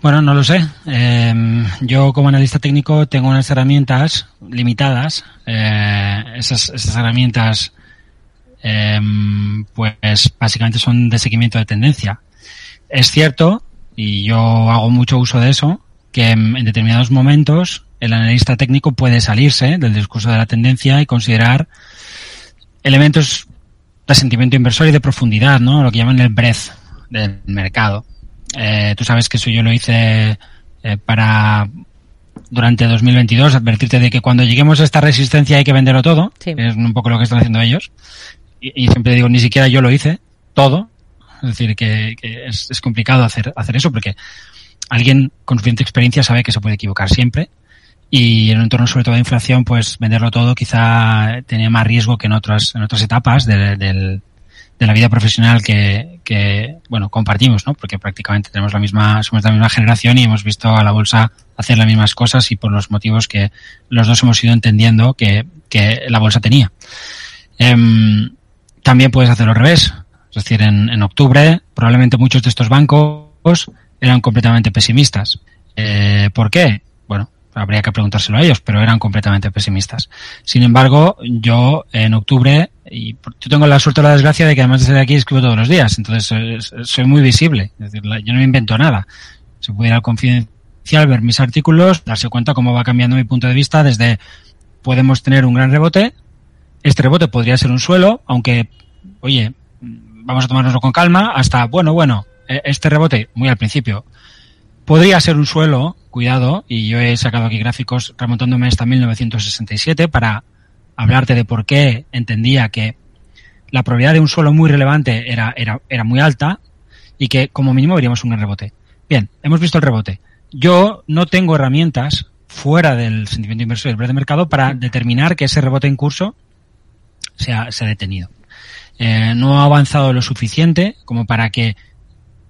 Bueno, no lo sé. Eh, yo como analista técnico tengo unas herramientas limitadas. Eh, esas, herramientas, eh, pues básicamente son de seguimiento de tendencia. Es cierto, y yo hago mucho uso de eso, que en, en determinados momentos el analista técnico puede salirse del discurso de la tendencia y considerar elementos de sentimiento inversor y de profundidad, ¿no? Lo que llaman el breadth del mercado. Eh, tú sabes que eso yo lo hice eh, para durante 2022 advertirte de que cuando lleguemos a esta resistencia hay que venderlo todo. Sí. Es un poco lo que están haciendo ellos. Y, y siempre digo, ni siquiera yo lo hice todo. Es decir, que, que es, es, complicado hacer, hacer eso porque alguien con suficiente experiencia sabe que se puede equivocar siempre. Y en un entorno sobre todo de inflación, pues venderlo todo quizá tenía más riesgo que en otras, en otras etapas de, de, de la vida profesional que, que, bueno, compartimos, ¿no? Porque prácticamente tenemos la misma, somos de la misma generación y hemos visto a la bolsa hacer las mismas cosas y por los motivos que los dos hemos ido entendiendo que, que la bolsa tenía. Eh, también puedes hacerlo al revés. Es decir, en, en octubre probablemente muchos de estos bancos eran completamente pesimistas. Eh, ¿Por qué? Bueno, habría que preguntárselo a ellos, pero eran completamente pesimistas. Sin embargo, yo en octubre, y yo tengo la suerte o la desgracia de que además de ser aquí escribo todos los días, entonces soy muy visible. Yo no invento nada. Se puede ir al confidencial, ver mis artículos, darse cuenta cómo va cambiando mi punto de vista desde podemos tener un gran rebote, este rebote podría ser un suelo, aunque, oye, vamos a tomárnoslo con calma, hasta, bueno, bueno, este rebote, muy al principio, podría ser un suelo, cuidado, y yo he sacado aquí gráficos remontándome hasta 1967 para hablarte de por qué entendía que la probabilidad de un suelo muy relevante era, era, era muy alta y que como mínimo veríamos un gran rebote. Bien, hemos visto el rebote. Yo no tengo herramientas fuera del sentimiento inversor y el precio de mercado para determinar que ese rebote en curso se ha, se ha detenido. Eh, no ha avanzado lo suficiente como para que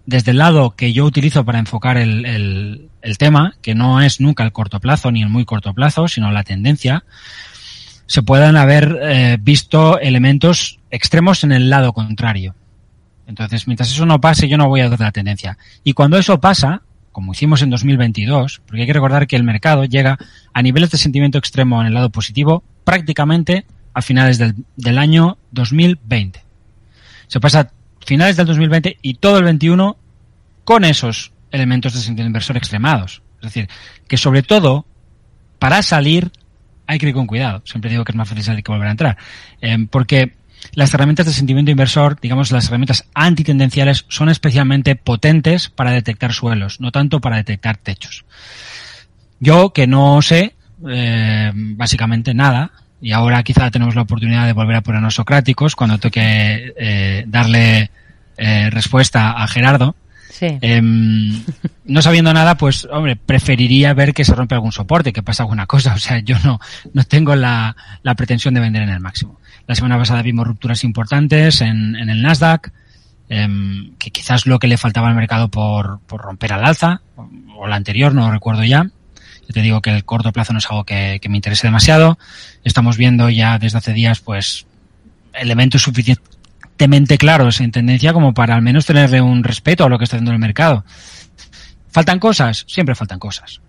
desde el lado que yo utilizo para enfocar el, el, el, tema, que no es nunca el corto plazo ni el muy corto plazo, sino la tendencia, se puedan haber eh, visto elementos extremos en el lado contrario. Entonces, mientras eso no pase, yo no voy a dar la tendencia. Y cuando eso pasa, como hicimos en 2022, porque hay que recordar que el mercado llega a niveles de sentimiento extremo en el lado positivo prácticamente a finales del, año 2020. Se pasa finales del 2020 y todo el 21 con esos elementos de sentido inversor extremados. Es decir, que sobre todo para salir hay que ir con cuidado. Siempre digo que es más fácil salir que volver a entrar. Eh, porque las herramientas de sentimiento inversor, digamos las herramientas antitendenciales, son especialmente potentes para detectar suelos, no tanto para detectar techos. Yo, que no sé eh, básicamente nada, y ahora quizá tenemos la oportunidad de volver a ponernos socráticos cuando toque eh, darle eh, respuesta a Gerardo. Eh, no sabiendo nada, pues, hombre, preferiría ver que se rompe algún soporte, que pasa alguna cosa. O sea, yo no, no tengo la, la pretensión de vender en el máximo. La semana pasada vimos rupturas importantes en, en el Nasdaq, eh, que quizás lo que le faltaba al mercado por, por romper al alza, o, la anterior, no lo recuerdo ya. Yo te digo que el corto plazo no es algo que, me interese demasiado. Estamos viendo ya desde hace días, pues, elementos suficientemente claros en tendencia como para al menos tenerle un respeto a lo que está haciendo el mercado. ¿Faltan cosas? Siempre faltan cosas.